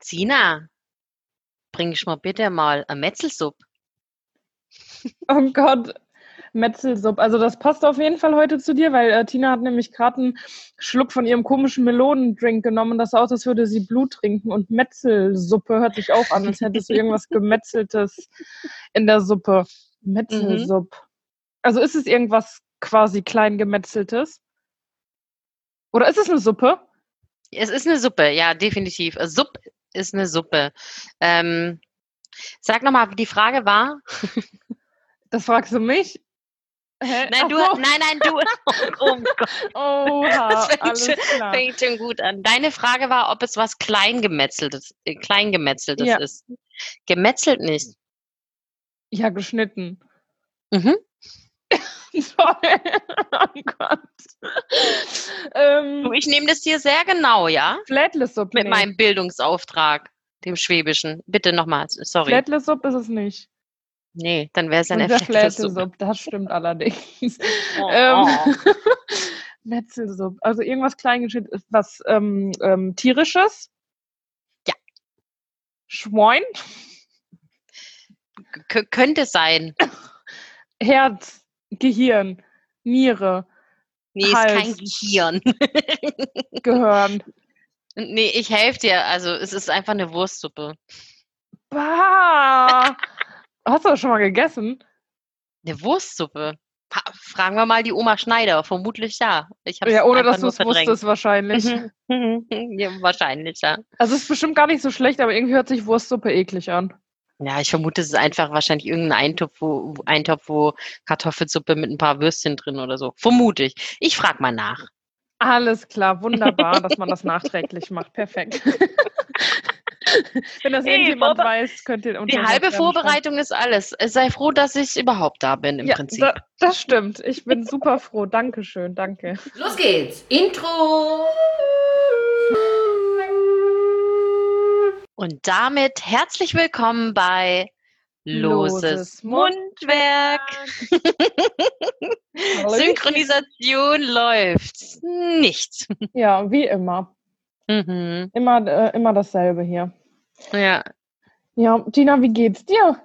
Sina, bring ich mal bitte mal eine Metzelsuppe. Oh Gott, Metzelsuppe. Also das passt auf jeden Fall heute zu dir, weil äh, Tina hat nämlich gerade einen Schluck von ihrem komischen Melonendrink genommen. Das sah aus, als würde sie Blut trinken. Und Metzelsuppe hört sich auch an, als hättest du irgendwas Gemetzeltes in der Suppe. Metzelsuppe. Mhm. Also ist es irgendwas quasi klein gemetzeltes? Oder ist es eine Suppe? Es ist eine Suppe, ja, definitiv. Suppe ist eine Suppe. Ähm, sag nochmal, die Frage war. Das fragst du mich? Hä? Nein, du, oh. nein, nein, du. Oh, Gott. Oha, das fängt, alles schon, klar. fängt schon gut an. Deine Frage war, ob es was Kleingemetzeltes, äh, Kleingemetzeltes ja. ist. Gemetzelt nicht. Ja, geschnitten. Mhm. Toll. oh Gott. ähm, ich nehme das hier sehr genau, ja? Flätlesuppe. Mit meinem Bildungsauftrag, dem Schwäbischen. Bitte nochmal, sorry. Flätlesuppe ist es nicht. Nee, dann wäre es eine Flätlesuppe. Das stimmt allerdings. Oh. ähm, Metzelsuppe. Also irgendwas Kleingeschnitten ist was ähm, ähm, tierisches? Ja. Schwein? K könnte sein. Herz, Gehirn, Niere. Nee, Hals, ist kein Gehirn. Gehirn. Nee, ich helfe dir. Also es ist einfach eine Wurstsuppe. Bah! Hast du das schon mal gegessen? Eine Wurstsuppe. Fragen wir mal die Oma Schneider. Vermutlich ja. Ich ja, ohne dass du es wusstest wahrscheinlich. ja, wahrscheinlich, ja. Also es ist bestimmt gar nicht so schlecht, aber irgendwie hört sich Wurstsuppe eklig an. Ja, ich vermute, es ist einfach wahrscheinlich irgendein Eintopf, wo, Eintopf, wo Kartoffelsuppe mit ein paar Würstchen drin oder so. Vermute ich. Ich frage mal nach. Alles klar, wunderbar, dass man das nachträglich macht. Perfekt. Wenn das hey, irgendjemand weiß, könnt ihr Die halbe Vorbereitung ist alles. Sei froh, dass ich überhaupt da bin im ja, Prinzip. Da, das stimmt. Ich bin super froh. Dankeschön, danke. Los geht's. Intro. Und damit herzlich willkommen bei Loses, Loses Mundwerk. Synchronisation läuft nicht. Ja, wie immer. Mhm. Immer, äh, immer dasselbe hier. Ja. Ja, Tina, wie geht's dir?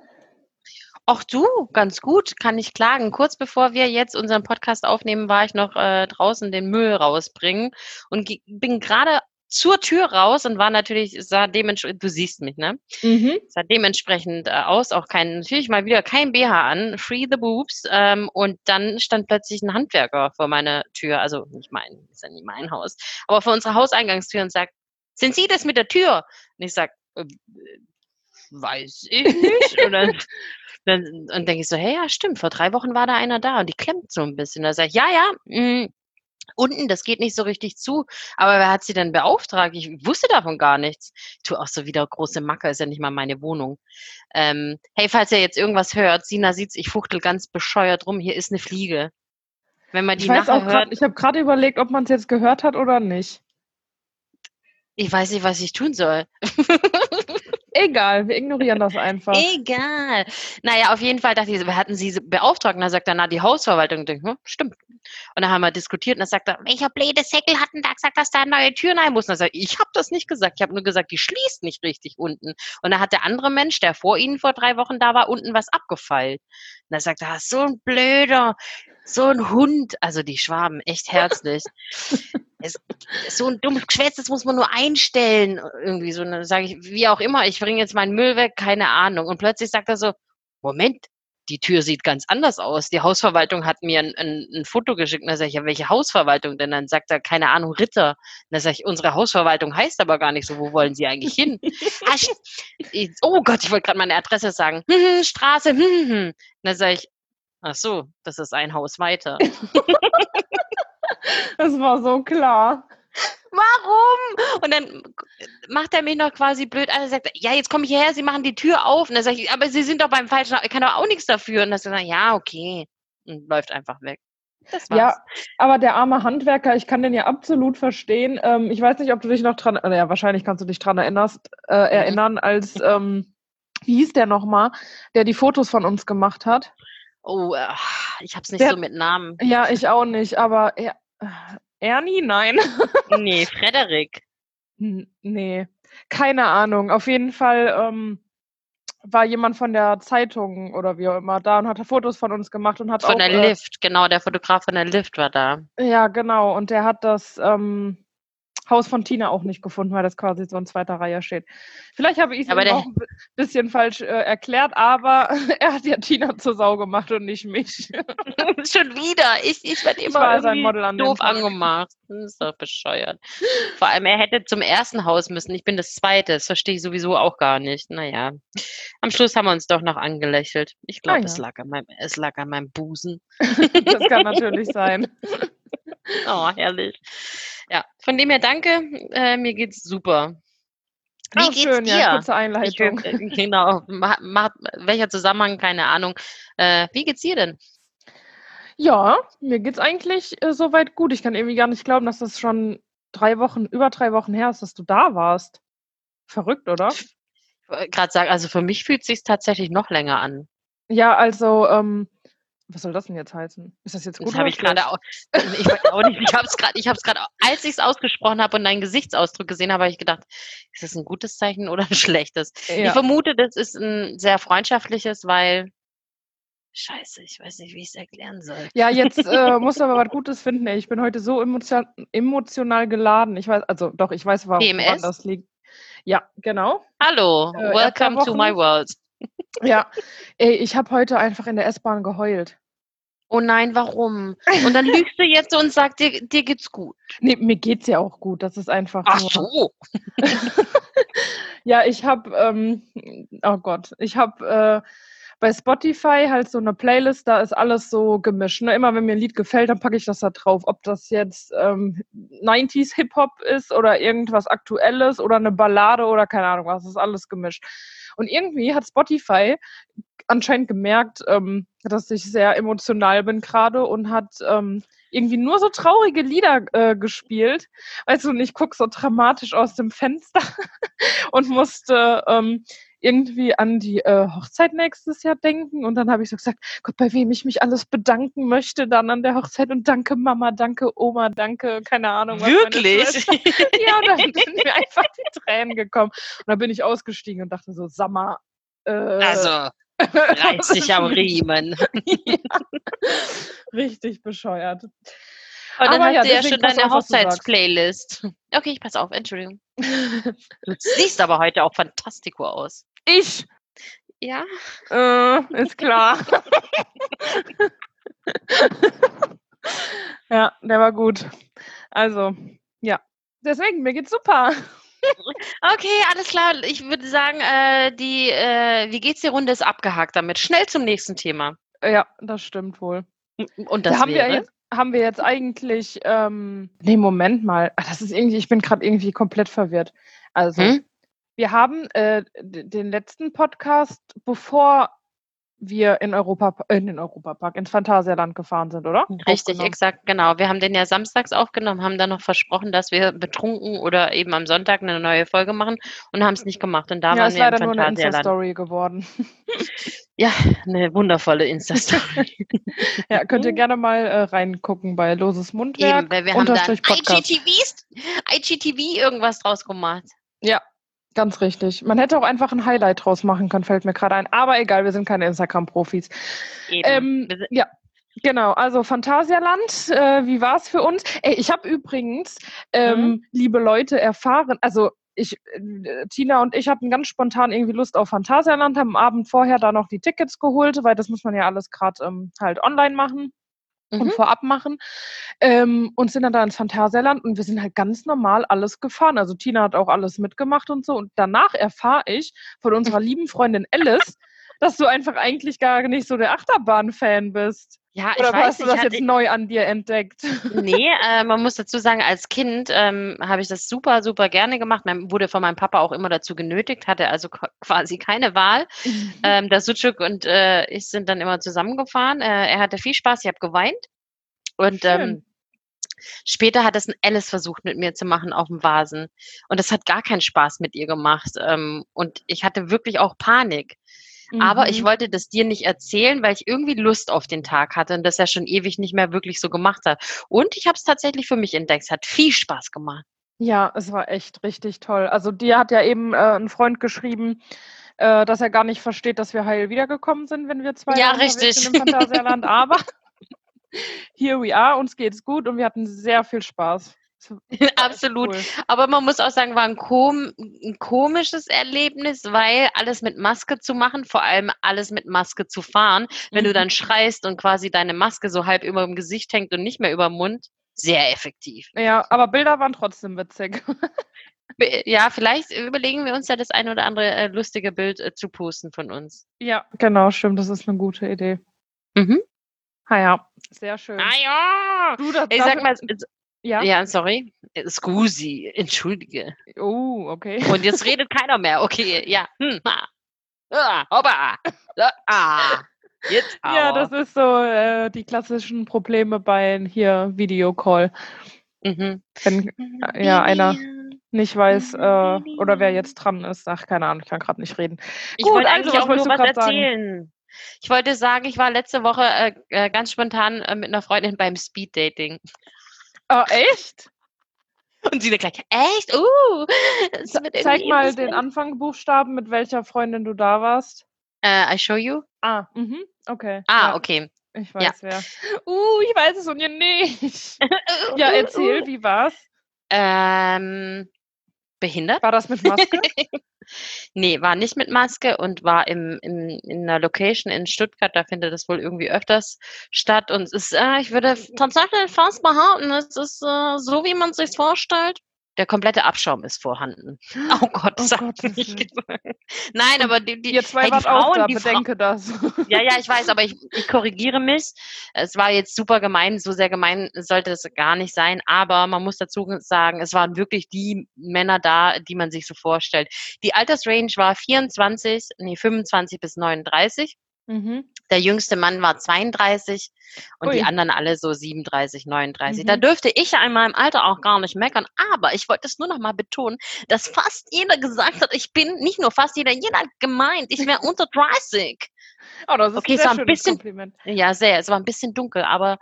Ach du, ganz gut, kann ich klagen. Kurz bevor wir jetzt unseren Podcast aufnehmen, war ich noch äh, draußen den Müll rausbringen und bin gerade zur Tür raus und war natürlich, sah dementsprechend, du siehst mich, ne? Mhm. Sah dementsprechend äh, aus, auch kein, natürlich mal wieder kein BH an, free the boobs. Ähm, und dann stand plötzlich ein Handwerker vor meiner Tür, also nicht mein, ist ja nicht mein Haus, aber vor unserer Hauseingangstür und sagt, sind Sie das mit der Tür? Und ich sag, äh, weiß ich nicht. und dann, dann, denke ich so, hey, ja, stimmt, vor drei Wochen war da einer da und die klemmt so ein bisschen. Da sage ich, ja, ja, mh, mm, unten, das geht nicht so richtig zu. Aber wer hat sie denn beauftragt? Ich wusste davon gar nichts. Ich tue auch so wieder große Macke, ist ja nicht mal meine Wohnung. Ähm, hey, falls ihr jetzt irgendwas hört, Sina sieht's, ich fuchtel ganz bescheuert rum, hier ist eine Fliege. Wenn man die ich nachher hört. Grad, ich habe gerade überlegt, ob man es jetzt gehört hat oder nicht. Ich weiß nicht, was ich tun soll. Egal, wir ignorieren das einfach. Egal. Naja, auf jeden Fall dachte ich, wir hatten sie beauftragt. Und dann sagt er, na, die Hausverwaltung. Und denke, hm, stimmt. Und dann haben wir diskutiert und dann sagt er, welcher blöde Säckel hat denn da gesagt, dass da neue Türen rein muss? Und dann sagt ich habe das nicht gesagt. Ich habe nur gesagt, die schließt nicht richtig unten. Und dann hat der andere Mensch, der vor ihnen vor drei Wochen da war, unten was abgefeilt. Und dann sagt er, so ein blöder, so ein Hund. Also die Schwaben, echt herzlich. es, so ein dummes Geschwätz, das muss man nur einstellen. Irgendwie so, dann sage ich, wie auch immer, ich bringe jetzt meinen Müll weg, keine Ahnung. Und plötzlich sagt er so, Moment, die Tür sieht ganz anders aus. Die Hausverwaltung hat mir ein, ein, ein Foto geschickt. Dann sage ich, ja, welche Hausverwaltung denn? Dann sagt er, keine Ahnung, Ritter. Dann sage ich, unsere Hausverwaltung heißt aber gar nicht so. Wo wollen Sie eigentlich hin? ah, oh Gott, ich wollte gerade meine Adresse sagen. Hm, hm, Straße. Hm. Und dann sage ich, ach so, das ist ein Haus weiter. Das war so klar. Warum? Und dann macht er mich noch quasi blöd an und sagt, ja, jetzt komme ich hierher, Sie machen die Tür auf. Und dann sage ich, aber Sie sind doch beim falschen, ich kann doch auch nichts dafür. Und dann sagt er, ja, okay. Und läuft einfach weg. Ja, aber der arme Handwerker, ich kann den ja absolut verstehen. Ähm, ich weiß nicht, ob du dich noch dran, äh, ja, wahrscheinlich kannst du dich dran erinnerst, äh, mhm. erinnern, als, ähm, wie hieß der nochmal, der die Fotos von uns gemacht hat? Oh, äh, ich hab's nicht der, so mit Namen. Ja, ich auch nicht, aber er, Ernie? Nein. nee, Frederik. nee. Keine Ahnung. Auf jeden Fall ähm, war jemand von der Zeitung oder wie auch immer da und hat Fotos von uns gemacht und hat Von auch. der äh, Lift, genau, der Fotograf von der Lift war da. ja, genau. Und der hat das ähm, Haus von Tina auch nicht gefunden, weil das quasi so in zweiter Reihe steht. Vielleicht habe ich es auch ein bi- bisschen falsch äh, erklärt, aber er hat ja Tina zur Sau gemacht und nicht mich. Schon wieder. Ich, ich werde immer sein irgendwie Model an doof angemacht. Das ist doch bescheuert. Vor allem, er hätte zum ersten Haus müssen. Ich bin das zweite. Das verstehe ich sowieso auch gar nicht. Naja. Am Schluss haben wir uns doch noch angelächelt. Ich glaube, Ah, es, ja. lag an meinem, es lag an meinem Busen. das kann natürlich sein. Oh, herrlich. Ja, von dem her danke. Äh, mir geht's super. Wie Ach, geht's schön, dir? ja, kurze Ich, Einleitung. äh, genau. Ma, ma, welcher Zusammenhang? Keine Ahnung. Äh, wie geht's dir denn? Ja, mir geht's eigentlich äh, soweit gut. Ich kann irgendwie gar nicht glauben, dass das schon drei Wochen, über drei Wochen her ist, dass du da warst. Verrückt, oder? Gerade sagen, also für mich fühlt es sich tatsächlich noch länger an. Ja, also, ähm, was soll das denn jetzt heißen? Ist das jetzt gut Das habe ich gerade auch. Ich weiß auch nicht. Ich habe es gerade. Ich habe es gerade, als ich es ausgesprochen habe und deinen Gesichtsausdruck gesehen habe, habe ich gedacht, ist das ein gutes Zeichen oder ein schlechtes? Ich Ja. vermute, das ist ein sehr freundschaftliches, weil Scheiße, ich weiß nicht, wie ich es erklären soll. Ja, jetzt äh, musst du aber was Gutes finden. Ey. Ich bin heute so emotion emotional geladen. Ich weiß, also doch, ich weiß, warum woran das liegt. Ja, genau. Hallo, Äh, welcome to my world. Ja, ey, ich habe heute einfach in der S-Bahn geheult. Oh nein, warum? Und dann lügst du jetzt und sagst, dir, dir geht's gut. Nee, mir geht's ja auch gut. Das ist einfach Ach nur. so. Ja, ich habe, ähm, oh Gott, ich habe äh, bei Spotify halt so eine Playlist, da ist alles so gemischt. Ne? Immer wenn mir ein Lied gefällt, dann packe ich das da drauf. Ob das jetzt ähm, 90s Hip-Hop ist oder irgendwas Aktuelles oder eine Ballade oder keine Ahnung was, ist alles gemischt. Und irgendwie hat Spotify anscheinend gemerkt, ähm, dass ich sehr emotional bin gerade und hat ähm, irgendwie nur so traurige Lieder äh, gespielt. Weißt du, und ich gucke so dramatisch aus dem Fenster und musste ähm, irgendwie an die äh, Hochzeit nächstes Jahr denken. Und dann habe ich so gesagt, Gott, bei wem ich mich alles bedanken möchte dann an der Hochzeit. Und danke Mama, danke Oma, danke, keine Ahnung. Wirklich? Ja, und dann sind mir einfach die Tränen gekommen. Und dann bin ich ausgestiegen und dachte so, Sammer. Äh, Also, reiß dich am Riemen. ja. Richtig bescheuert. Aber dann Aber ja, du ja deswegen schon deine. Hochzeitsplaylist. Okay, ich pass auf, Entschuldigung. Du siehst aber heute auch fantastico aus. Ich, Ja? äh, ist klar. ja, der war gut. Also, ja. Deswegen, mir geht's super. Okay, alles klar. Ich würde sagen, äh, die äh, Wie geht's dir Runde ist abgehakt damit. Schnell zum nächsten Thema. Ja, das stimmt wohl. Und das da haben wäre? wir jetzt haben wir jetzt eigentlich ähm, nee Moment mal Ah, das ist irgendwie ich bin gerade irgendwie komplett verwirrt also Hm? Wir haben äh, den letzten Podcast bevor wir in Europa äh, in den Europapark ins Phantasialand gefahren sind oder Richtig, Aufgenommen. exakt, genau. Wir haben den ja samstags aufgenommen, haben dann noch versprochen, dass wir betrunken oder eben am Sonntag eine neue Folge machen und haben es nicht gemacht. Und da ja waren ist wir im leider nur eine Phantasialand. Insta-Story geworden Ja, eine wundervolle Insta-Story. ja könnt ihr gerne mal äh, reingucken bei loses Mundwerk Eben, weil wir haben da IGTVs, IGTV irgendwas draus gemacht. ja Ganz richtig. Man hätte auch einfach ein Highlight draus machen können, fällt mir gerade ein. Aber egal, wir sind keine Instagram-Profis. Ähm, ja, genau. Also Phantasialand, äh, wie war es für uns? Ey, ich habe übrigens, ähm, Mhm. liebe Leute, erfahren, also ich, äh, Tina und ich hatten ganz spontan irgendwie Lust auf Phantasialand, haben am Abend vorher da noch die Tickets geholt, weil das muss man ja alles gerade ähm, halt online machen und Mhm. vorab machen ähm, und sind dann da ins Phantasialand und wir sind halt ganz normal alles gefahren. Also Tina hat auch alles mitgemacht und so. Und danach erfahre ich von unserer lieben Freundin Alice, dass du einfach eigentlich gar nicht so der Achterbahn-Fan bist. Ja, Oder ich weiß hast du das hatte- jetzt neu an dir entdeckt? Nee, äh, man muss dazu sagen, als Kind ähm, habe ich das super, super gerne gemacht. Man wurde von meinem Papa auch immer dazu genötigt, hatte also qu- quasi keine Wahl. Ähm, der Sucuk und äh, ich sind dann immer zusammengefahren. Äh, er hatte viel Spaß, ich habe geweint. Und ähm, später hat es ein Alice versucht mit mir zu machen auf dem Vasen. Und das hat gar keinen Spaß mit ihr gemacht. Ähm, und ich hatte wirklich auch Panik. Aber ich Mhm. wollte das dir nicht erzählen, weil ich irgendwie Lust auf den Tag hatte und das ja schon ewig nicht mehr wirklich so gemacht hat. Und ich habe es tatsächlich für mich entdeckt. Es hat viel Spaß gemacht. Ja, es war echt richtig toll. Also dir hat ja eben äh, ein Freund geschrieben, äh, dass er gar nicht versteht, dass wir heil wiedergekommen sind, wenn wir zwei Ja, richtig. sind im Phantasialand. Aber here we are, uns geht's gut und wir hatten sehr viel Spaß. Absolut. cool. Aber man muss auch sagen, war ein, kom ein komisches Erlebnis, weil alles mit Maske zu machen, vor allem alles mit Maske zu fahren, wenn du Mhm. dann schreist und quasi deine Maske so halb über dem Gesicht hängt und nicht mehr über dem Mund, sehr effektiv. Ja, aber Bilder waren trotzdem witzig. Ja, vielleicht überlegen wir uns ja das ein oder andere äh, lustige Bild äh, zu posten von uns. Ja, genau, stimmt. Das ist eine gute Idee. Mhm. Ah ja, sehr schön. Ah ja! Du, das, Ich sag mal, ja. ja, sorry. Scusi, entschuldige. Oh, okay. Und jetzt redet keiner mehr. Okay, ja. Hm, ha. Ah, hoppa. Ah, jetzt aber. Ja, das ist so äh, die klassischen Probleme bei hier Videocall. Mhm. Wenn äh, ja einer nicht weiß äh, oder wer jetzt dran ist. Ach, keine Ahnung, ich kann gerade nicht reden. Ich Gut, wollte also, eigentlich auch nur was grad sagen? erzählen. Ich wollte sagen, ich war letzte Woche äh, äh, ganz spontan äh, mit einer Freundin beim Speeddating. Oh, echt? Und sie dann gleich, echt? Uh, wird Zeig mal den Anfangbuchstaben, mit welcher Freundin du da warst. Äh, I show you? Ah, mhm, okay. Ah, ja, okay. Ich weiß wer. Uh, ich weiß es und ihr nicht. Ja, Uh, erzähl, wie war's? Ähm, behindert? War das mit Maske? Nee, war nicht mit Maske und war im, im, in einer Location in Stuttgart. Da findet das wohl irgendwie öfters statt. Und es ist, äh, ich würde tatsächlich fast behaupten, es ist äh, so, wie man es sich vorstellt. Der komplette Abschaum ist vorhanden. Oh Gott, Oh das nicht Willen. gesagt. Nein, aber die, die, Ihr zwei hey, die wart auch Frauen, da, die bedenke das. ja, ja, ich weiß, aber ich, ich korrigiere mich. Es war jetzt super gemein, so sehr gemein sollte es gar nicht sein, aber man muss dazu sagen, es waren wirklich die Männer da, die man sich so vorstellt. Die Altersrange war 24, nee, 25 bis 39. Mhm. Der jüngste Mann war 32 und die Ui. anderen alle so 37, 39. Da Mhm. dürfte ich ja in meinem Alter auch gar nicht meckern, aber ich wollte es nur noch mal betonen, dass fast jeder gesagt hat, ich bin, nicht nur fast jeder, jeder hat gemeint, ich wäre unter 30. Oh, das ist Okay, ein es war ein bisschen- Kompliment. Ja, sehr. Es war ein bisschen dunkel, aber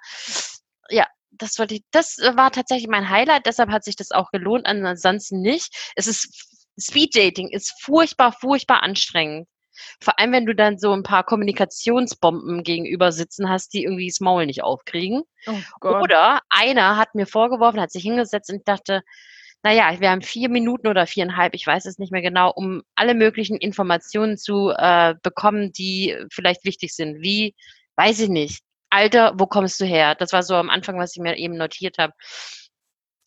ja, das wollte ich, das war tatsächlich mein Highlight, deshalb hat sich das auch gelohnt, ansonsten nicht. Es ist, Speed Dating ist furchtbar, furchtbar anstrengend. Vor allem, wenn du dann so ein paar Kommunikationsbomben gegenüber sitzen hast, die irgendwie das Maul nicht aufkriegen. Oh. Oder einer hat mir vorgeworfen, hat sich hingesetzt und dachte, naja, wir haben vier Minuten oder viereinhalb, ich weiß es nicht mehr genau, um alle möglichen Informationen zu äh, bekommen, die vielleicht wichtig sind. Wie, weiß ich nicht. Alter, wo kommst du her? Das war so am Anfang, was ich mir eben notiert habe.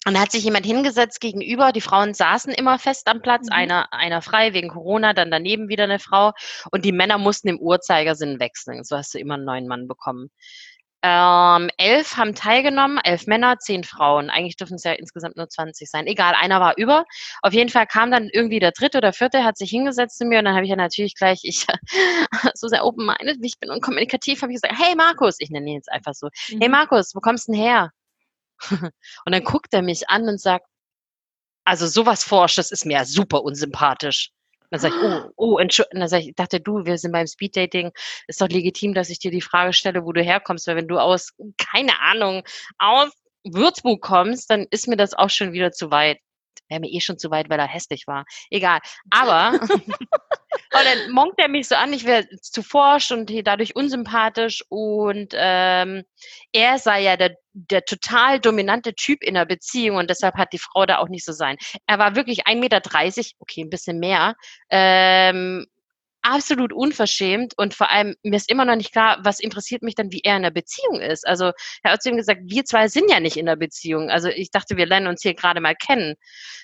Und da hat sich jemand hingesetzt gegenüber. Die Frauen saßen immer fest am Platz, Mhm. einer, einer frei wegen Corona, dann daneben wieder eine Frau. Und die Männer mussten im Uhrzeigersinn wechseln. So hast du immer einen neuen Mann bekommen. Ähm, elf haben teilgenommen, elf Männer, zehn Frauen. Eigentlich dürfen es ja insgesamt nur 20 sein. Egal, einer war über. Auf jeden Fall kam dann irgendwie der dritte oder vierte, hat sich hingesetzt zu mir und dann habe ich ja natürlich gleich, ich so sehr open-minded, wie ich bin und kommunikativ, habe ich gesagt, hey Markus, ich nenne ihn jetzt einfach so, hey Mhm. Markus, wo kommst du denn her? Und dann guckt er mich an und sagt, also sowas forscht, das ist mir ja super unsympathisch. Dann sage ich, oh, oh, Entschuldigung. Dann sag ich, ich dachte, du, wir sind beim Speeddating. Ist doch legitim, dass ich dir die Frage stelle, wo du herkommst. Weil wenn du aus, keine Ahnung, aus Würzburg kommst, dann ist mir das auch schon wieder zu weit. Wäre mir eh schon zu weit, weil er hässlich war. Egal. Aber und dann monkt er mich so an, ich wäre zu forsch und dadurch unsympathisch und ähm, er sei ja der, der total dominante Typ in der Beziehung und deshalb hat die Frau da auch nicht so sein. Er war wirklich 1,30 Meter, okay, ein bisschen mehr, ähm, absolut unverschämt und vor allem, mir ist immer noch nicht klar, was interessiert mich dann, wie er in der Beziehung ist. Also er hat zu ihm gesagt, wir zwei sind ja nicht in der Beziehung. Also ich dachte, wir lernen uns hier gerade mal kennen.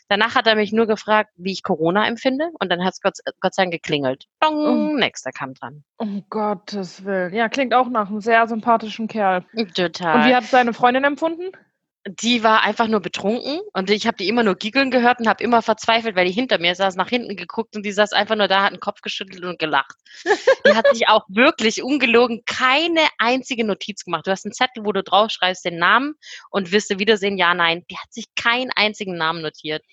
Danach hat er mich nur gefragt, wie ich Corona empfinde und dann hat es Gott, Gott sei Dank geklingelt. Dong, nächster kam dran. Um Gottes Willen. Ja, klingt auch nach einem sehr sympathischen Kerl. Total. Und wie hat es deine Freundin empfunden? Die war einfach nur betrunken und ich habe die immer nur giggeln gehört und habe immer verzweifelt, weil die hinter mir saß, nach hinten geguckt und die saß einfach nur da, hat den Kopf geschüttelt und gelacht. Die hat sich auch wirklich ungelogen keine einzige Notiz gemacht. Du hast einen Zettel, wo du drauf schreibst den Namen und wirst du wiedersehen, ja, nein. Die hat sich keinen einzigen Namen notiert.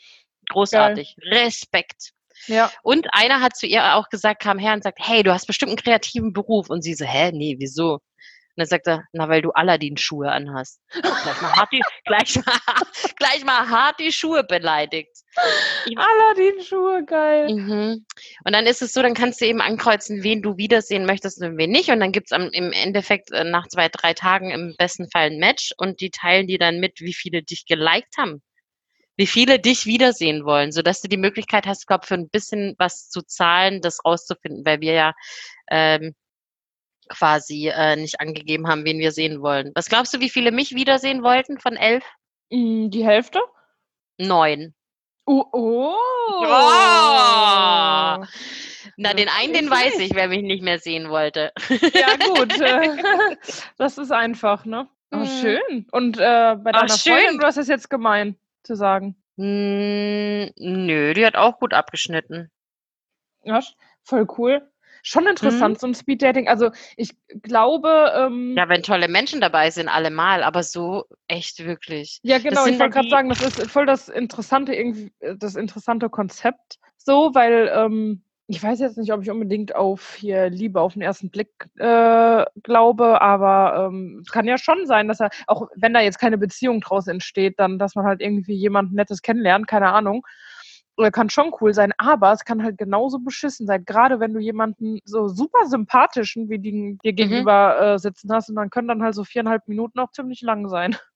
Großartig. Respekt. Ja. Und einer hat zu ihr auch gesagt, kam her und sagt, hey, du hast bestimmt einen kreativen Beruf. Und sie so, hä, nee, wieso? Dann sagt er, na, weil du Aladdin-Schuhe anhast. Gleich mal hart die, gleich mal, gleich mal hart die Schuhe beleidigt. Aladdin-Schuhe, geil. Mhm. Und dann ist es so, dann kannst du eben ankreuzen, wen du wiedersehen möchtest und wen nicht. Und dann gibt's am, im Endeffekt äh, nach zwei, drei Tagen im besten Fall ein Match und die teilen dir dann mit, wie viele dich geliked haben. Wie viele dich wiedersehen wollen, sodass du die Möglichkeit hast, glaube für ein bisschen was zu zahlen, das rauszufinden, weil wir ja ähm, quasi äh, nicht angegeben haben, wen wir sehen wollen. Was glaubst du, wie viele mich wiedersehen wollten von elf? Mm, Die Hälfte? Neun. Oh, oh. Oh. Na, den einen, den weiß ich, wer mich nicht mehr sehen wollte. Ja, gut. das ist einfach, ne? Oh, schön. Und äh, bei Ach, deiner Freundin, schön. du hast es jetzt gemein zu sagen. Hm, nö, die hat auch gut abgeschnitten. Ja, voll cool. Schon interessant, so ein Speeddating. Also ich glaube, ähm, Ja, wenn tolle Menschen dabei sind, allemal, aber so echt wirklich. Ja, genau, ich wollte gerade sagen, das ist voll das interessante irgendwie, äh, das interessante Konzept so, weil ähm, ich weiß jetzt nicht, ob ich unbedingt auf hier Liebe auf den ersten Blick äh, glaube, aber ähm, es kann ja schon sein, dass er, auch wenn da jetzt keine Beziehung draus entsteht, dann, dass man halt irgendwie jemanden Nettes kennenlernt, keine Ahnung. Oder kann schon cool sein, aber es kann halt genauso beschissen sein, gerade wenn du jemanden so super sympathischen wie die dir gegenüber äh, sitzen hast und dann können dann halt so viereinhalb Minuten auch ziemlich lang sein.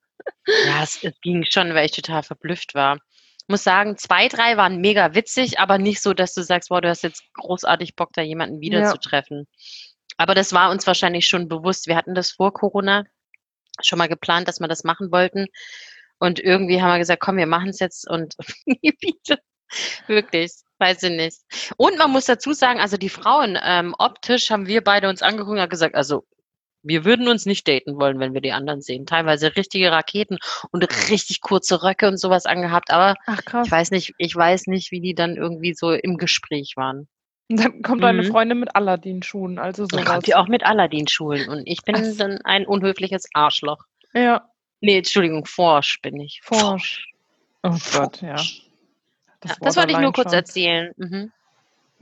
Ja, es, es ging schon, weil ich total verblüfft war. Muss sagen, zwei, drei waren mega witzig, aber nicht so, dass du sagst, boah, du hast jetzt großartig Bock, da jemanden wiederzutreffen. Aber das war uns wahrscheinlich schon bewusst. Wir hatten das vor Corona schon mal geplant, dass wir das machen wollten. Und irgendwie haben wir gesagt, komm, wir machen es jetzt und nie wieder. Wirklich, weiß ich nicht. Und man muss dazu sagen, also die Frauen, ähm, optisch haben wir beide uns angeguckt und gesagt, also wir würden uns nicht daten wollen, wenn wir die anderen sehen. Teilweise richtige Raketen und richtig kurze Röcke und sowas angehabt, aber Ach ich weiß nicht, ich weiß nicht, wie die dann irgendwie so im Gespräch waren. Und dann kommt deine Mhm. Freundin mit Aladdin-Schuhen, also Dann kommt die auch mit Aladdin-Schulen und ich bin Ach. dann ein unhöfliches Arschloch. Ja, Nee, Entschuldigung, Forsch bin ich. Forsch. Oh Gott, ja. Ja, Das, das wollte ich nur kurz erzählen. erzählen. Mhm.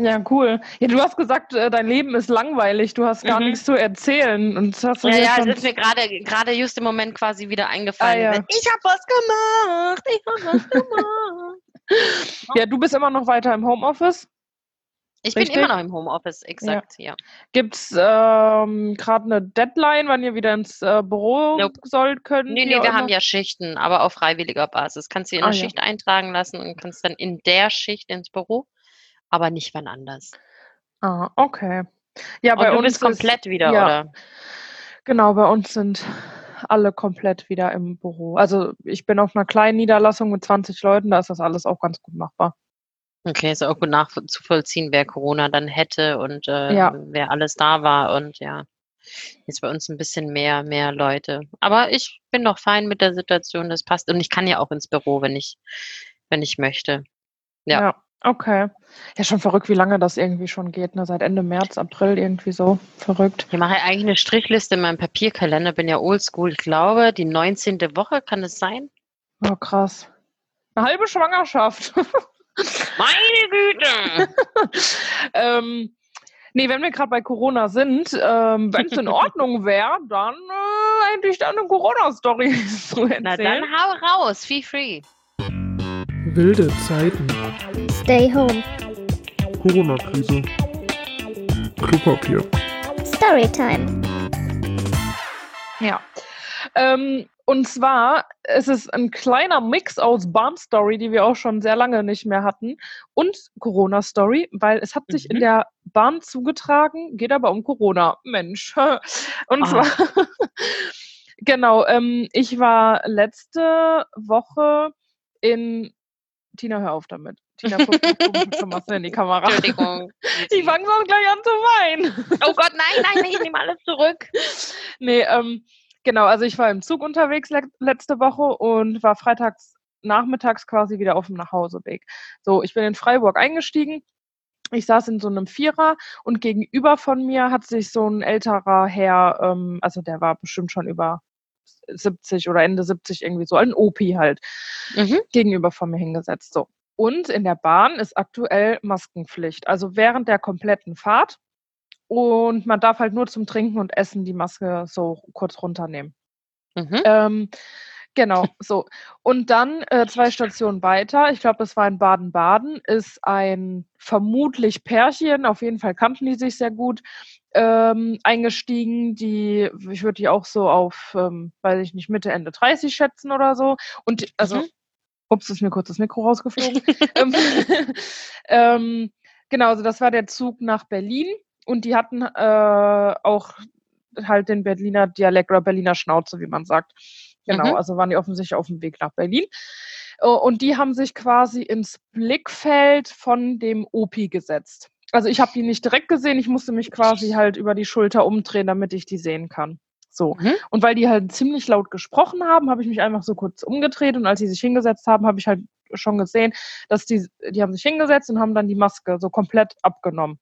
Ja, cool. Ja, du hast gesagt, äh, dein Leben ist langweilig, du hast gar Mhm. nichts zu erzählen. Und das Ja, ja, schon es ist mir gerade gerade just im Moment quasi wieder eingefallen. Ah, ja. Ich habe was gemacht, ich habe was gemacht. ja, du bist immer noch weiter im Homeoffice. Ich bin Richtig? immer noch im Homeoffice, exakt, ja. Gibt es ähm, gerade eine Deadline, wann ihr wieder ins äh, Büro Nope. sollt können? Nee, nee, wir haben ja Schichten, aber auf freiwilliger Basis. Kannst du in Ah, eine ja. Schicht eintragen lassen und kannst dann in der Schicht ins Büro, aber nicht wann anders. Ah, okay. Ja, Und bei du uns bist komplett ist, wieder, ja. oder? Genau, bei uns sind alle komplett wieder im Büro. Also ich bin auf einer kleinen Niederlassung mit 20 Leuten, da ist das alles auch ganz gut machbar. Okay, ist auch gut nachzuvollziehen, wer Corona dann hätte und äh, Ja. wer alles da war und ja. Jetzt bei uns ein bisschen mehr, mehr Leute. Aber ich bin doch fein mit der Situation, das passt. Und ich kann ja auch ins Büro, wenn ich, wenn ich möchte. Ja. okay. Ja, schon verrückt, wie lange das irgendwie schon geht. Ne? Seit Ende März, April irgendwie so verrückt. Ich mache eigentlich eine Strichliste in meinem Papierkalender, bin ja oldschool. Ich glaube, die 19. Woche, kann es sein? Oh, krass. Eine halbe Schwangerschaft. Meine Güte! ähm, nee, wenn wir gerade bei Corona sind, ähm, wenn es in Ordnung wäre, dann äh, hätte ich da eine Corona-Story zu erzählen. Na dann hau raus, feel free. Wilde Zeiten. Stay home. Corona-Krise. Klopapier. Storytime. Ja. Ähm, und zwar es ist ein kleiner Mix aus Bahn-Story, die wir auch schon sehr lange nicht mehr hatten, und Corona-Story, weil es hat sich in Mhm. der Bahn zugetragen, geht aber um Corona. Mensch. Und Ah. zwar, genau, ähm, ich war letzte Woche in, Tina, hör auf damit. Tina, guck, guck, guck schon mal in die Kamera. Entschuldigung. Ich fange sonst gleich an zu weinen. Oh Gott, nein, nein, ich nehme alles zurück. Nee, ähm, genau, also ich war im Zug unterwegs le letzte Woche und war freitags nachmittags quasi wieder auf dem Nachhauseweg. So, ich bin in Freiburg eingestiegen. Ich saß in so einem Vierer und gegenüber von mir hat sich so ein älterer Herr, ähm, also der war bestimmt schon über 70 oder Ende 70 irgendwie so, ein Opi halt, Mhm. gegenüber von mir hingesetzt. So. Und in der Bahn ist aktuell Maskenpflicht. Also während der kompletten Fahrt und man darf halt nur zum Trinken und Essen die Maske so kurz runternehmen. Mhm. Ähm, genau, so. Und dann äh, zwei Stationen weiter, ich glaube, das war in Baden-Baden, ist ein vermutlich Pärchen, auf jeden Fall kannten die sich sehr gut, ähm, eingestiegen, die, ich würde die auch so auf, ähm, weiß ich nicht, Mitte, Ende 30 schätzen oder so. Und die- also, Mhm. ups, ist mir kurz das Mikro rausgeflogen. ähm, ähm, genau, also das war der Zug nach Berlin und die hatten äh, auch halt den Berliner Dialekt oder Berliner Schnauze, wie man sagt. Genau, Mhm. also waren die offensichtlich auf dem Weg nach Berlin. Äh, Und die haben sich quasi ins Blickfeld von dem Opi gesetzt. Also ich habe die nicht direkt gesehen, ich musste mich quasi halt über die Schulter umdrehen, damit ich die sehen kann. So. Mhm. Und weil die halt ziemlich laut gesprochen haben, habe ich mich einfach so kurz umgedreht und als sie sich hingesetzt haben, habe ich halt schon gesehen, dass die, die haben sich hingesetzt und haben dann die Maske so komplett abgenommen.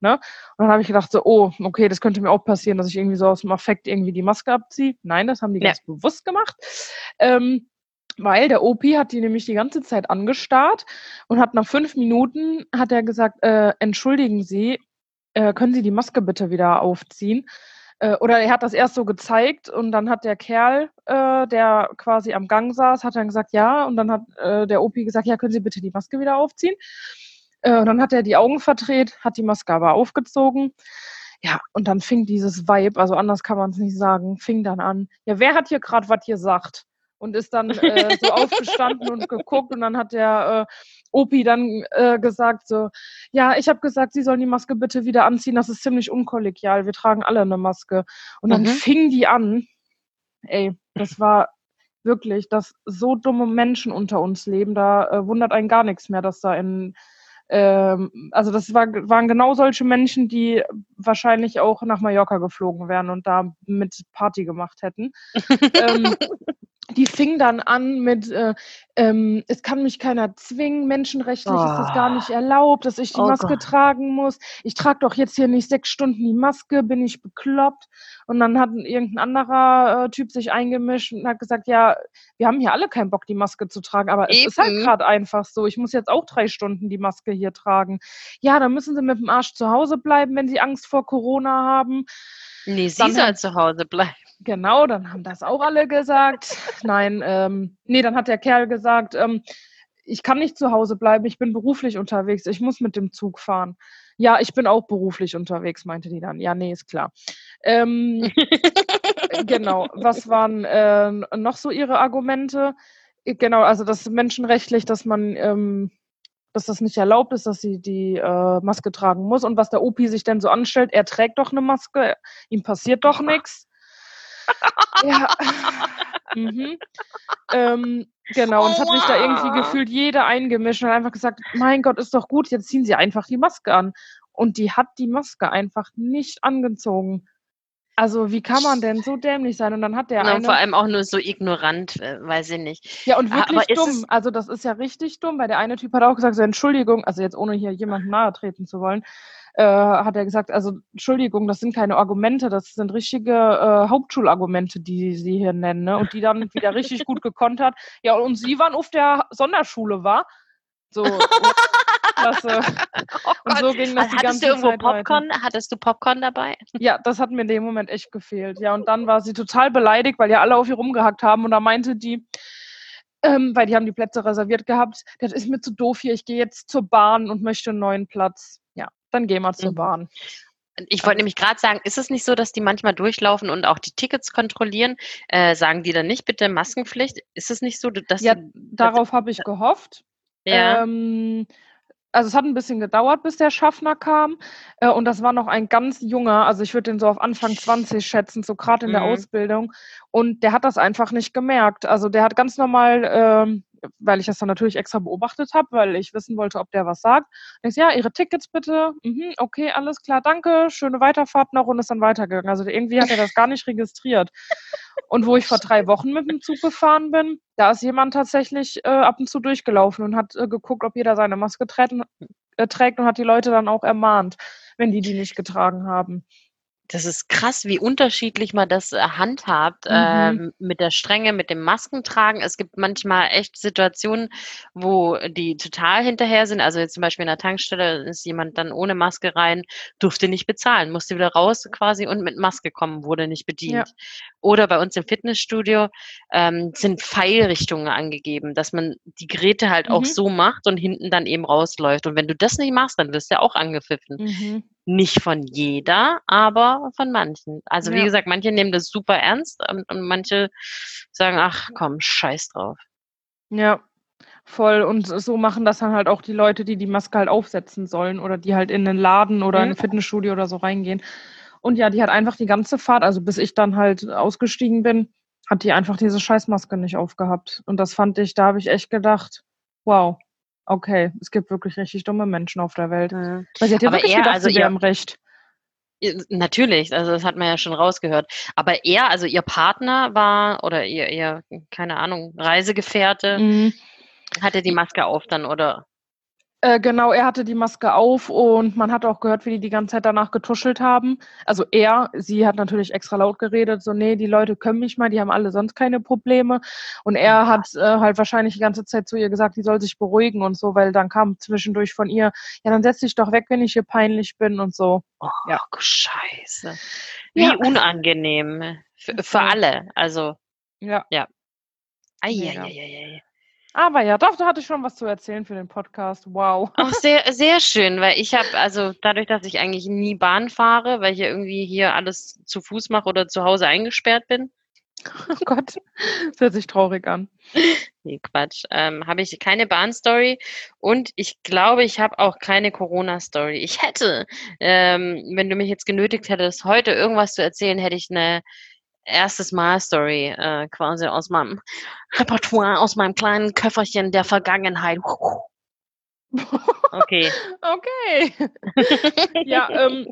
Ne? Und dann habe ich gedacht so, oh, okay, das könnte mir auch passieren, dass ich irgendwie so aus dem Affekt irgendwie die Maske abziehe. Nein, das haben die Ja. ganz bewusst gemacht. Ähm, weil der Opi hat die nämlich die ganze Zeit angestarrt und hat nach fünf Minuten hat er gesagt, äh, entschuldigen Sie, äh, können Sie die Maske bitte wieder aufziehen? Äh, oder er hat das erst so gezeigt und dann hat der Kerl, äh, der quasi am Gang saß, hat dann gesagt, ja, und dann hat äh, der Opi gesagt, ja, können Sie bitte die Maske wieder aufziehen? Äh, und dann hat er die Augen verdreht, hat die Maske aber aufgezogen. Ja, und dann fing dieses Vibe, also anders kann man es nicht sagen, fing dann an. Ja, wer hat hier gerade was gesagt? Und ist dann äh, so aufgestanden und geguckt und dann hat der äh, Opi dann äh, gesagt so, ja, ich habe gesagt, Sie sollen die Maske bitte wieder anziehen, das ist ziemlich unkollegial, wir tragen alle eine Maske. Und dann Mhm. fing die an, ey, das war wirklich, dass so dumme Menschen unter uns leben, da äh, wundert einen gar nichts mehr, dass da in ähm, also das war, waren genau solche Menschen, die wahrscheinlich auch nach Mallorca geflogen wären und da mit Party gemacht hätten. ähm, die fing dann an mit, äh, ähm, es kann mich keiner zwingen, menschenrechtlich ist das gar nicht erlaubt, dass ich die Oh Maske Gott. tragen muss. Ich trage doch jetzt hier nicht sechs Stunden die Maske, bin ich bekloppt. Und dann hat irgendein anderer äh, Typ sich eingemischt und hat gesagt, ja, wir haben hier alle keinen Bock, die Maske zu tragen, aber es ist halt Eben. gerade einfach so. Ich muss jetzt auch drei Stunden die Maske hier tragen. Ja, dann müssen sie mit dem Arsch zu Hause bleiben, wenn sie Angst vor Corona haben. Nee, sie Dann soll zu Hause bleiben. Genau, dann haben das auch alle gesagt. Nein, ähm, nee, dann hat der Kerl gesagt, ähm, ich kann nicht zu Hause bleiben, ich bin beruflich unterwegs, ich muss mit dem Zug fahren. Ja, ich bin auch beruflich unterwegs, meinte die dann. Ja, nee, ist klar. Ähm, genau, was waren äh, noch so ihre Argumente? Genau, also das menschenrechtlich, dass man, ähm, dass das nicht erlaubt ist, dass sie die äh, Maske tragen muss und was der Opi sich denn so anstellt, er trägt doch eine Maske, ihm passiert doch nichts. Ja. mhm. ähm, genau, und es hat sich da irgendwie gefühlt jeder eingemischt und hat einfach gesagt, mein Gott, ist doch gut, jetzt ziehen Sie einfach die Maske an. Und die hat die Maske einfach nicht angezogen. Also wie kann man denn so dämlich sein? Und dann hat der und eine... vor allem auch nur so ignorant, äh, weiß ich nicht. Ja, und wirklich dumm. Also das ist ja richtig dumm, weil der eine Typ hat auch gesagt, so Entschuldigung, also jetzt ohne hier jemandem nahe treten zu wollen, äh, hat er gesagt, also Entschuldigung, das sind keine Argumente, das sind richtige äh, Hauptschulargumente, die sie hier nennen, ne? Und die dann wieder richtig gut gekontert. Ja, und sie waren auf der Sonderschule, war? So, klasse. Oh Und so ging das die Hattest ganze du irgendwo Zeit weiter. Popcorn? Hattest du Popcorn dabei? Ja, das hat mir in dem Moment echt gefehlt. Ja, und dann war sie total beleidigt, weil ja alle auf ihr rumgehackt haben. Und da meinte die, ähm, weil die haben die Plätze reserviert gehabt, das ist mir zu doof hier, ich gehe jetzt zur Bahn und möchte einen neuen Platz. Dann gehen wir zur Mhm. Bahn. Ich wollte nämlich gerade sagen, ist es nicht so, dass die manchmal durchlaufen und auch die Tickets kontrollieren? Äh, sagen die dann nicht bitte Maskenpflicht? Ist es nicht so, dass Ja, die, Darauf habe ich gehofft. ja. Ähm, also es hat ein bisschen gedauert, bis der Schaffner kam. Äh, und das war noch ein ganz junger, also ich würde den so auf Anfang 20 schätzen, so gerade in der Mhm. Ausbildung. Und der hat das einfach nicht gemerkt. Also der hat ganz normal, ähm, weil ich das dann natürlich extra beobachtet habe, weil ich wissen wollte, ob der was sagt. Ich ja, Ihre Tickets bitte. Mhm, okay, alles klar, danke. Schöne Weiterfahrt noch und ist dann weitergegangen. Also irgendwie hat er das gar nicht registriert. Und wo ich vor drei Wochen mit dem Zug gefahren bin, da ist jemand tatsächlich äh, ab und zu durchgelaufen und hat äh, geguckt, ob jeder seine Maske trägt und, äh, trägt und hat die Leute dann auch ermahnt, wenn die die nicht getragen haben. Das ist krass, wie unterschiedlich man das äh, handhabt Mhm. ähm, mit der Strenge, mit dem Maskentragen. Es gibt manchmal echt Situationen, wo die total hinterher sind. Also jetzt zum Beispiel in der Tankstelle ist jemand dann ohne Maske rein, durfte nicht bezahlen, musste wieder raus quasi und mit Maske kommen, wurde nicht bedient. Oder bei uns im Fitnessstudio ähm, sind Pfeilrichtungen angegeben, dass man die Geräte halt auch Mhm. so macht und hinten dann eben rausläuft. Und wenn du das nicht machst, dann wirst du ja auch angepfiffen. Mhm. Nicht von jeder, aber von manchen. Also wie Ja. gesagt, manche nehmen das super ernst und, und manche sagen, ach komm, scheiß drauf. Ja, voll. Und so machen das dann halt auch die Leute, die die Maske halt aufsetzen sollen oder die halt in den Laden oder in Mhm. ein Fitnessstudio oder so reingehen. Und ja, die hat einfach die ganze Fahrt, also bis ich dann halt ausgestiegen bin, hat die einfach diese Scheißmaske nicht aufgehabt. Und das fand ich, da habe ich echt gedacht, wow, okay, es gibt wirklich richtig dumme Menschen auf der Welt. Mhm. Weil sie hat ja Aber wirklich er, gedacht, also sie im Recht. Natürlich, also das hat man ja schon rausgehört. Aber er, also ihr Partner war oder ihr, ihr keine Ahnung, Reisegefährte, Mhm. hatte die Maske auf dann oder Äh, genau, er hatte die Maske auf und man hat auch gehört, wie die die ganze Zeit danach getuschelt haben. Also er, sie hat natürlich extra laut geredet, so, nee, die Leute können mich mal, die haben alle sonst keine Probleme. Und er Ja. hat äh, halt wahrscheinlich die ganze Zeit zu ihr gesagt, die soll sich beruhigen und so, weil dann kam zwischendurch von ihr, ja, dann setz dich doch weg, wenn ich hier peinlich bin und so. oh, Ja. Scheiße. Wie Ja. unangenehm. Für, für Ja. alle. Also, Ja. Mega. eieieiei. Aber ja, doch, da hatte ich schon was zu erzählen für den Podcast. Wow. Auch sehr, sehr schön, weil ich habe, also dadurch, dass ich eigentlich nie Bahn fahre, weil ich ja irgendwie hier alles zu Fuß mache oder zu Hause eingesperrt bin, Oh Gott, das hört sich traurig an. nee, Quatsch, ähm, habe ich keine Bahnstory und ich glaube, ich habe auch keine Corona-Story. Ich hätte, ähm, wenn du mich jetzt genötigt hättest, heute irgendwas zu erzählen, hätte ich eine erstes Mal-Story äh, quasi aus meinem Repertoire, aus meinem kleinen Köfferchen der Vergangenheit. Okay. Okay. ja, ähm,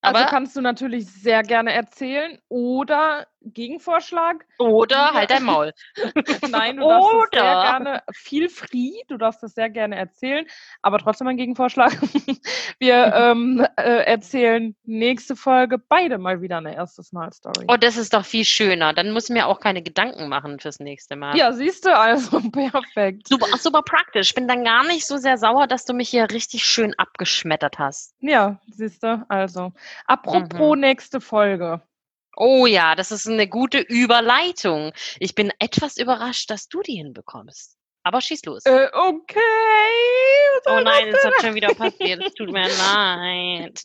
also Aber, kannst du natürlich sehr gerne erzählen oder Gegenvorschlag. oder halt dein Maul. Nein, du darfst es sehr Oder- gerne, viel free, du darfst das sehr gerne erzählen, aber trotzdem ein Gegenvorschlag. Wir ähm, äh, erzählen nächste Folge beide mal wieder eine erstes Mal Story. Oh, das ist doch viel schöner. Dann muss ich mir auch keine Gedanken machen fürs nächste Mal. ja, siehst du, also perfekt. Super, super praktisch. Ich bin dann gar nicht so sehr sauer, dass du mich hier richtig schön abgeschmettert hast. Ja, siehst du, also. Apropos Mhm. nächste Folge. Oh ja, das ist eine gute Überleitung. Ich bin etwas überrascht, dass du die hinbekommst. Aber schieß los. Äh, okay. oh das nein, es hat schon wieder passiert. Es tut mir leid.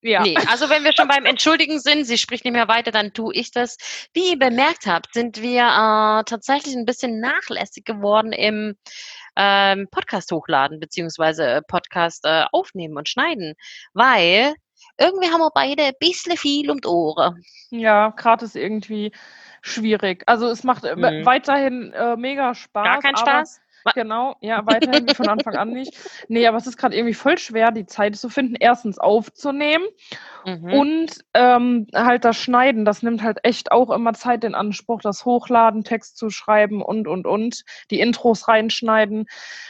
Ja. Nee, also wenn wir schon beim Entschuldigen sind, sie spricht nicht mehr weiter, dann tue ich das. Wie ihr bemerkt habt, sind wir äh, tatsächlich ein bisschen nachlässig geworden im ähm, Podcast hochladen, beziehungsweise äh, Podcast äh, aufnehmen und schneiden, weil irgendwie haben wir beide ein bisschen viel um die Ohren. Ja, gerade ist irgendwie schwierig. Also es macht äh, Mhm. weiterhin äh, mega Spaß. Gar kein aber, Spaß? Genau, ja, weiterhin wie von Anfang an nicht. Nee, aber es ist gerade irgendwie voll schwer, die Zeit zu finden, erstens aufzunehmen Mhm. und ähm, halt das Schneiden. Das nimmt halt echt auch immer Zeit in Anspruch, das Hochladen, Text zu schreiben und, und, und, die Intros reinschneiden.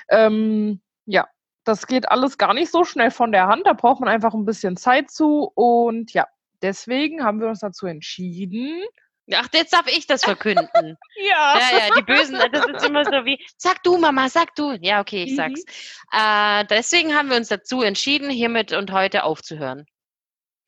Ähm, ja, das geht alles gar nicht so schnell von der Hand. Da braucht man einfach ein bisschen Zeit zu. Und ja, deswegen haben wir uns dazu entschieden. Ach, jetzt darf ich das verkünden. Ja, Ja, ja, die Bösen, das ist immer so wie, sag du, Mama, sag du. Ja, okay, ich Mhm. sag's. Äh, deswegen haben wir uns dazu entschieden, hiermit und heute aufzuhören.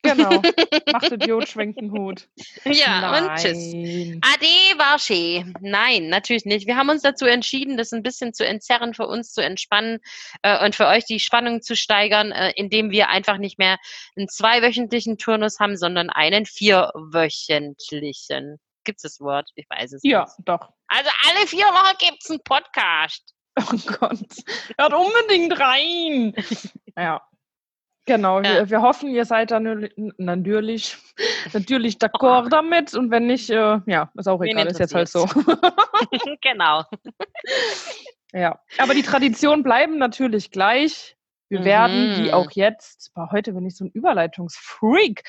Genau. Macht Idiot, schwenkt den Hut. Ja, und tschüss. Nein. Ade war schön. Nein, natürlich nicht. Wir haben uns dazu entschieden, das ein bisschen zu entzerren, für uns zu entspannen äh, und für euch die Spannung zu steigern, äh, indem wir einfach nicht mehr einen zweiwöchentlichen Turnus haben, sondern einen vierwöchentlichen. Gibt's das Wort? Ich weiß es Ja, nicht. doch. Also alle vier Wochen gibt's einen Podcast. Oh Gott. Hört unbedingt rein. Ja. Genau, Ja. Wir, wir hoffen, ihr seid dann nö- natürlich, natürlich d'accord damit und wenn nicht, äh, ja, ist auch egal, ist jetzt halt so. genau. ja, aber die Traditionen bleiben natürlich gleich. Wir werden, wie Mhm. auch jetzt, bei heute bin ich so ein Überleitungsfreak,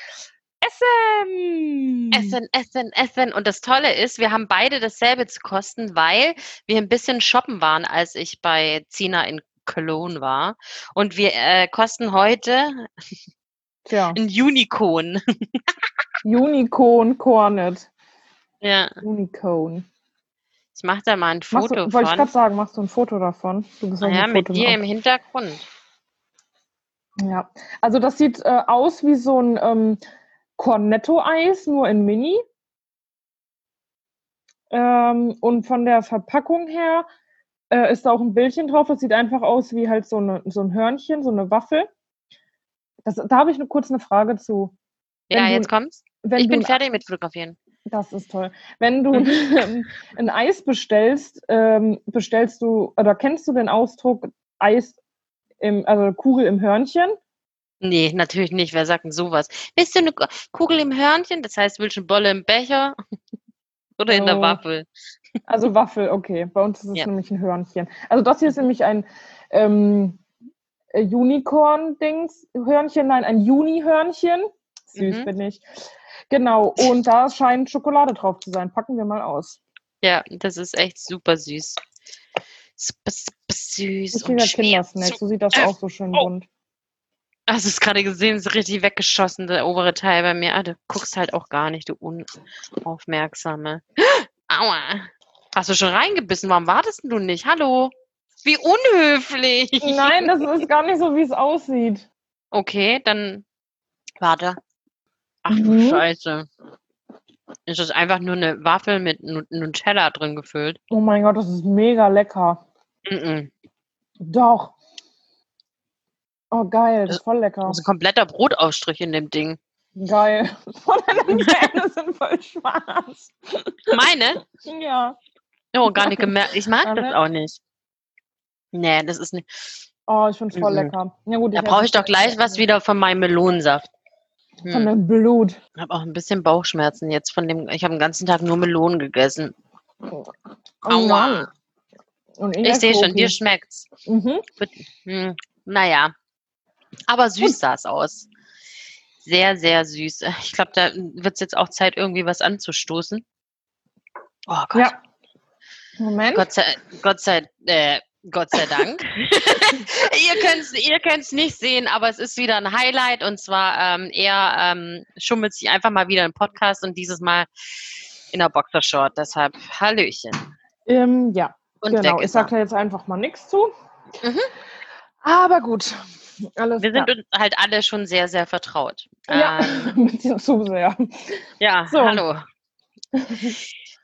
essen. Essen, essen, essen. Und das Tolle ist, wir haben beide dasselbe zu kosten, weil wir ein bisschen shoppen waren, als ich bei Zina in Cologne war. Und wir äh, kosten heute Tja, Ein Unicorn. Unicorn Cornet. ja. Unicorn. Ich mach da mal ein Machst Foto du, wollte ich von. gerade sagen, machst du ein Foto davon? Du bist auch Ja, ein mit dir im Hintergrund. Ja, also das sieht äh, aus wie so ein ähm, Cornetto-Eis, nur in Mini. Ähm, und von der Verpackung her äh, ist da auch ein Bildchen drauf. Das sieht einfach aus wie halt so, eine, so ein Hörnchen, so eine Waffel. Das, da habe ich nur kurz eine Frage zu. Wenn Ja, du- jetzt kommt's. Wenn Ich bin ein- fertig mit Fotografieren. Das ist toll. Wenn du Mhm. ein Eis bestellst, ähm, bestellst du oder kennst du den Ausdruck Eis im, also Kugel im Hörnchen? Nee, natürlich nicht. Wer sagt denn sowas? Bist du eine Ku- Kugel im Hörnchen? Das heißt, willst du eine Bolle im Becher? Oder in der Oh. Waffel? Also Waffel, okay. Bei uns ist es Ja. nämlich ein Hörnchen. Also das hier ist nämlich ein ähm, äh, Unicorn-Dings, Hörnchen, nein, ein Juni-Hörnchen. Süß Mhm. bin ich. Genau, und da scheint Schokolade drauf zu sein. Packen wir mal aus. Ja, das ist echt super süß. Super, super süß. Richtiger und Kindersnack, so sieht das Äh, auch so schön oh. bunt. Hast du es gerade gesehen? Ist richtig weggeschossen, der obere Teil bei mir. Ah, du guckst halt auch gar nicht, du Unaufmerksame. Aua. Hast du schon reingebissen? Warum wartest du nicht? Hallo? Wie unhöflich. Nein, das ist gar nicht so, wie es aussieht. Okay, dann warte. Ach du Mhm. Scheiße. Ist das einfach nur eine Waffel mit Nu- Nutella drin gefüllt? Oh mein Gott, das ist mega lecker. Mhm. Doch. Oh, geil, das ist voll lecker. Das ist ein kompletter Brotausstrich in dem Ding. Geil. Voll deine Zähne sind voll schwarz. Meine? Ja. Oh, gar nicht gemerkt. Ich mag das auch nicht. Nee, das ist nicht. Oh, ich finde es voll Mhm. lecker. Ja, gut, Da brauche ich doch gleich was wieder von meinem Melonensaft. Von Hm. dem Blut. Ich habe auch ein bisschen Bauchschmerzen jetzt von dem. Ich habe den ganzen Tag nur Melonen gegessen. Oh, Aua. Ich sehe schon, dir schmeckt's. Mhm. Hm, naja. Aber süß sah es aus. Sehr, sehr süß. Ich glaube, da wird es jetzt auch Zeit, irgendwie was anzustoßen. Oh Gott. Ja. Moment. Gott sei, Gott sei, äh, Gott sei Dank. ihr könnt es ihr könnt's nicht sehen, aber es ist wieder ein Highlight und zwar ähm, er ähm, schummelt sich einfach mal wieder im Podcast und dieses Mal in der Boxershort. Deshalb Hallöchen. Ähm, ja, Und genau. Ich sage da jetzt einfach mal nichts zu. Mhm. Aber gut. Alles Wir sind klar. uns halt alle schon sehr, sehr vertraut. Ja, Ähm, ein bisschen zu sehr. Ja, So. hallo.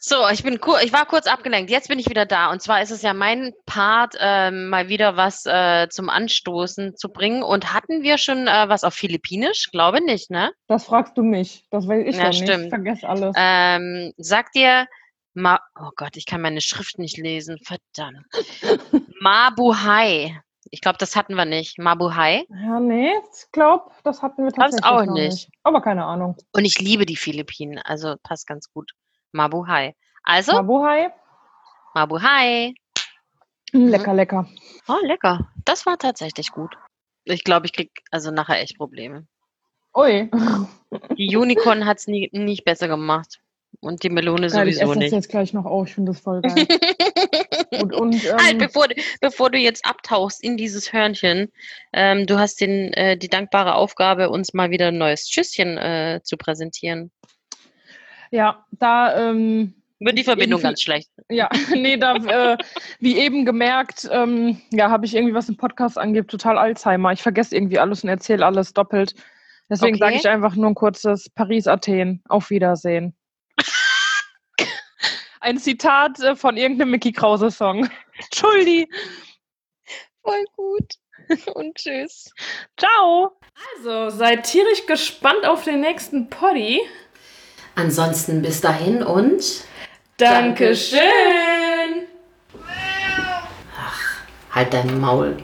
So, ich bin ich war kurz abgelenkt. Jetzt bin ich wieder da. Und zwar ist es ja mein Part, ähm, mal wieder was äh, zum Anstoßen zu bringen. Und hatten wir schon äh, was auf Philippinisch? Glaube nicht, ne? Das fragst du mich. Das weiß ich Ja, nicht. stimmt. Ich vergesse alles. Ähm, sagt dir, Ma oh Gott, ich kann meine Schrift nicht lesen. Verdammt. Mabuhay. Ich glaube, das hatten wir nicht. Mabuhay. ja, nee, ich glaube, das hatten wir tatsächlich auch noch nicht. nicht. Aber keine Ahnung. Und ich liebe die Philippinen. Also passt ganz gut. Mabuhay. Also, Mabuhay. Mabuhay. Mm, Lecker, lecker. Oh, lecker. Das war tatsächlich gut. Ich glaube, ich krieg also nachher echt Probleme. Ui. Die Unicorn hat es nie, nicht besser gemacht. Und die Melone Geil, ich sowieso esse das nicht. jetzt gleich noch auf. Ich finde das voll geil. und, und, ähm, halt, bevor, du- bevor du jetzt abtauchst in dieses Hörnchen, ähm, du hast den, äh, die dankbare Aufgabe, uns mal wieder ein neues Tschüsschen äh, zu präsentieren. Ja, da, ähm, Wird die Verbindung ganz schlecht. ja, nee, da, äh, wie eben gemerkt, ähm, ja, habe ich irgendwie, was im Podcast angeht, total Alzheimer. Ich vergesse irgendwie alles und erzähle alles doppelt. Deswegen Okay. sage ich einfach nur ein kurzes Paris-Athen. Auf Wiedersehen. Ein Zitat äh, von irgendeinem Mickey Krause-Song. Entschuldi. Voll gut. Und tschüss. Ciao. Also, seid tierisch gespannt auf den nächsten Poddy. Ansonsten bis dahin und Dankeschön! halt dein Maul.